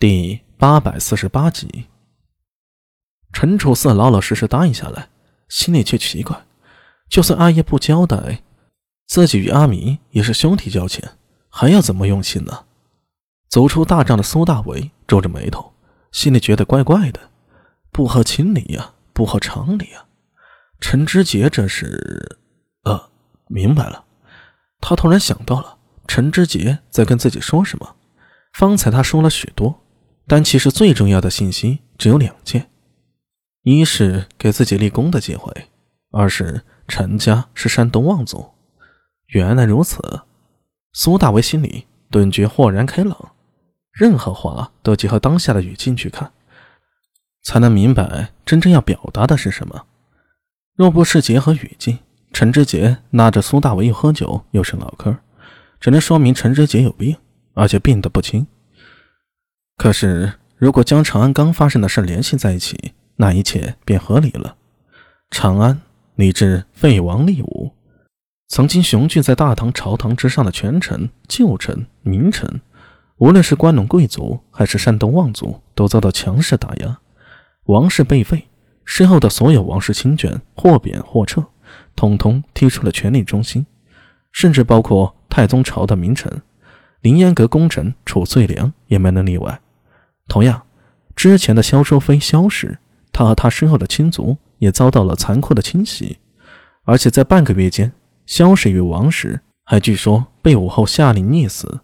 第八百四十八集，陈楚四老老实实答应下来，心里却奇怪：就算阿爷不交代，自己与阿明也是兄弟交情，还要怎么用心呢？走出大帐的苏大伟皱着眉头，心里觉得怪怪的，不合情理呀，不合常理呀。陈知杰这是……呃，明白了，他突然想到了陈知杰在跟自己说什么。方才他说了许多。但其实最重要的信息只有两件：一是给自己立功的机会，二是陈家是山东望族。原来如此，苏大为心里顿觉豁然开朗。任何话都结合当下的语境去看，才能明白真正要表达的是什么。若不是结合语境，陈志杰拉着苏大为又喝酒又是唠嗑，只能说明陈志杰有病，而且病得不轻。可是，如果将长安刚发生的事联系在一起，那一切便合理了。长安立志废王立武，曾经雄踞在大唐朝堂之上的权臣、旧臣、名臣，无论是关陇贵族还是山东望族，都遭到强势打压，王室被废，身后的所有王室亲眷或贬或撤，统统踢出了权力中心，甚至包括太宗朝的名臣，凌烟阁功臣褚遂良也没能例外。同样，之前的萧淑妃萧氏，她和她身后的亲族也遭到了残酷的清洗，而且在半个月间，萧氏与王氏还据说被武后下令溺死，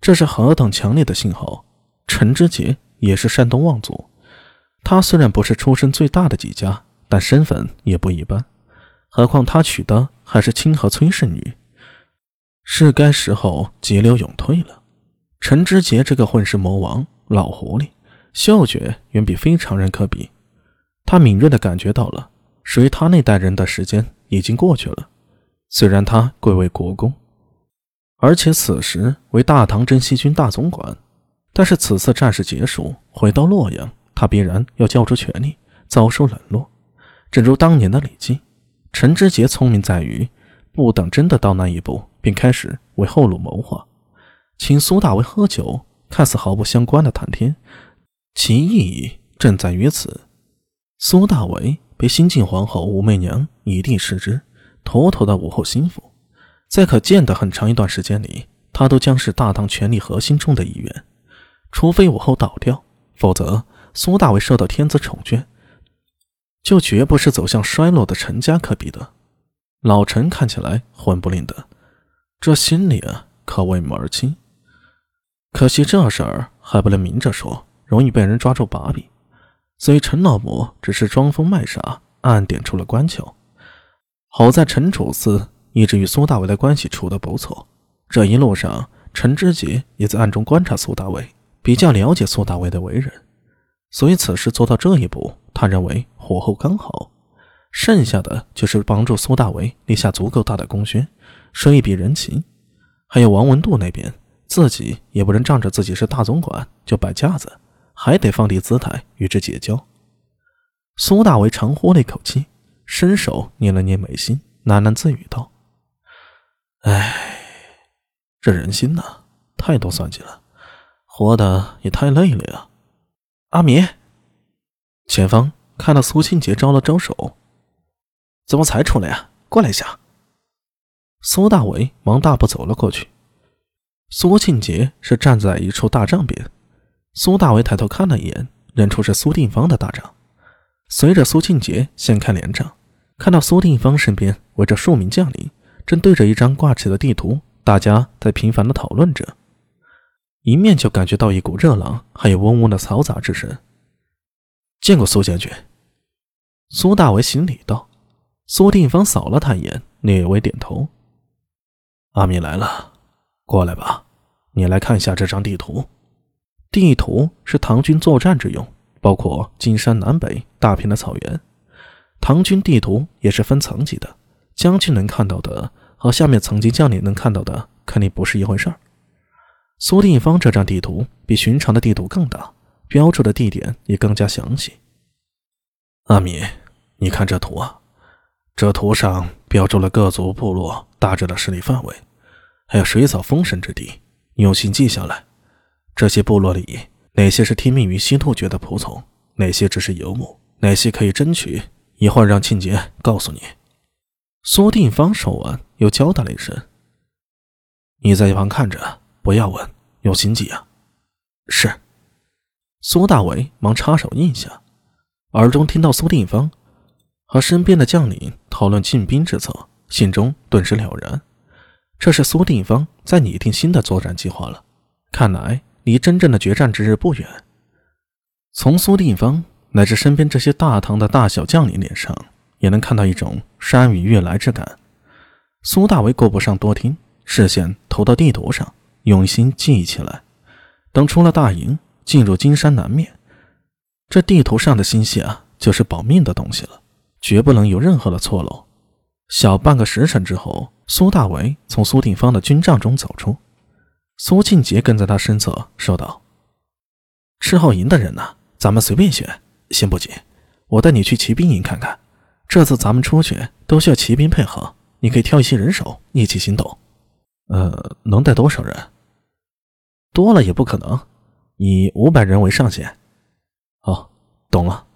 这是何等强烈的信号！陈知节也是山东望族，他虽然不是出身最大的几家，但身份也不一般，何况他娶的还是清河崔氏女，是该时候急流勇退了。陈知节这个混世魔王。老狐狸，嗅觉远比非常人可比。他敏锐地感觉到了，属于他那代人的时间已经过去了。虽然他贵为国公，而且此时为大唐征西军大总管，但是此次战事结束，回到洛阳，他必然要交出权力，遭受冷落。正如当年的李靖，陈知节聪明在于，不等真的到那一步，便开始为后路谋划，请苏大为喝酒。看似毫不相关的谈天，其意义正在于此。苏大为被新晋皇后武媚娘一地失之，妥妥的武后心腹。在可见的很长一段时间里，他都将是大唐权力核心中的一员。除非武后倒掉，否则苏大为受到天子宠眷，就绝不是走向衰落的陈家可比的。老陈看起来混不吝的，这心里啊可谓门儿清。可惜这事儿还不能明着说，容易被人抓住把柄，所以陈老伯只是装疯卖傻，暗点出了关窍。好在陈楚四一直与苏大伟的关系处得不错，这一路上陈知节也在暗中观察苏大伟，比较了解苏大伟的为人，所以此时做到这一步，他认为火候刚好，剩下的就是帮助苏大伟立下足够大的功勋，收一笔人情，还有王文度那边。自己也不能仗着自己是大总管就摆架子，还得放低姿态与之结交。苏大为长呼了一口气，伸手捏了捏眉心，喃喃自语道：“哎，这人心呐，太多算计了，活的也太累了呀。”阿米，前方看到苏庆杰招了招手：“怎么才出来呀？过来一下。”苏大为忙大步走了过去。苏庆杰是站在一处大帐边，苏大为抬头看了一眼，认出是苏定方的大帐。随着苏庆杰掀开帘帐，看到苏定方身边围着数名将领，正对着一张挂起的地图，大家在频繁的讨论着。一面就感觉到一股热浪，还有嗡嗡的嘈杂之声。见过苏将军，苏大为行礼道。苏定方扫了他一眼，略微点头。阿米来了。过来吧，你来看一下这张地图。地图是唐军作战之用，包括金山南北大片的草原。唐军地图也是分层级的，将军能看到的和下面层级将领能看到的肯定不是一回事儿。苏定方这张地图比寻常的地图更大，标注的地点也更加详细。阿米，你看这图啊，这图上标注了各族部落大致的势力范围。还有水草丰盛之地，用心记下来。这些部落里哪些是听命于西突厥的仆从，哪些只是游牧，哪些可以争取，一会儿让庆杰告诉你。苏定方说完，又交代了一声：“你在一旁看着，不要问，用心记啊。”是。苏大伟忙插手应下，耳中听到苏定方和身边的将领讨论进兵之策，心中顿时了然。这是苏定方在拟定新的作战计划了，看来离真正的决战之日不远。从苏定方乃至身边这些大唐的大小将领脸上。也能看到一种山雨欲来之感。苏大为顾不上多听，视线投到地图上，用心记起来。等出了大营，进入金山南面，这地图上的星系啊，就是保命的东西了，绝不能有任何的错漏。小半个时辰之后，苏大为从苏定方的军帐中走出，苏庆杰跟在他身侧说道：“赤号营的人呢，咱们随便选，先不急，我带你去骑兵营看看。”这次咱们出去都需要骑兵配合，你可以挑一些人手一起行动。呃，能带多少人？多了也不可能，以五百人为上限。哦，懂了。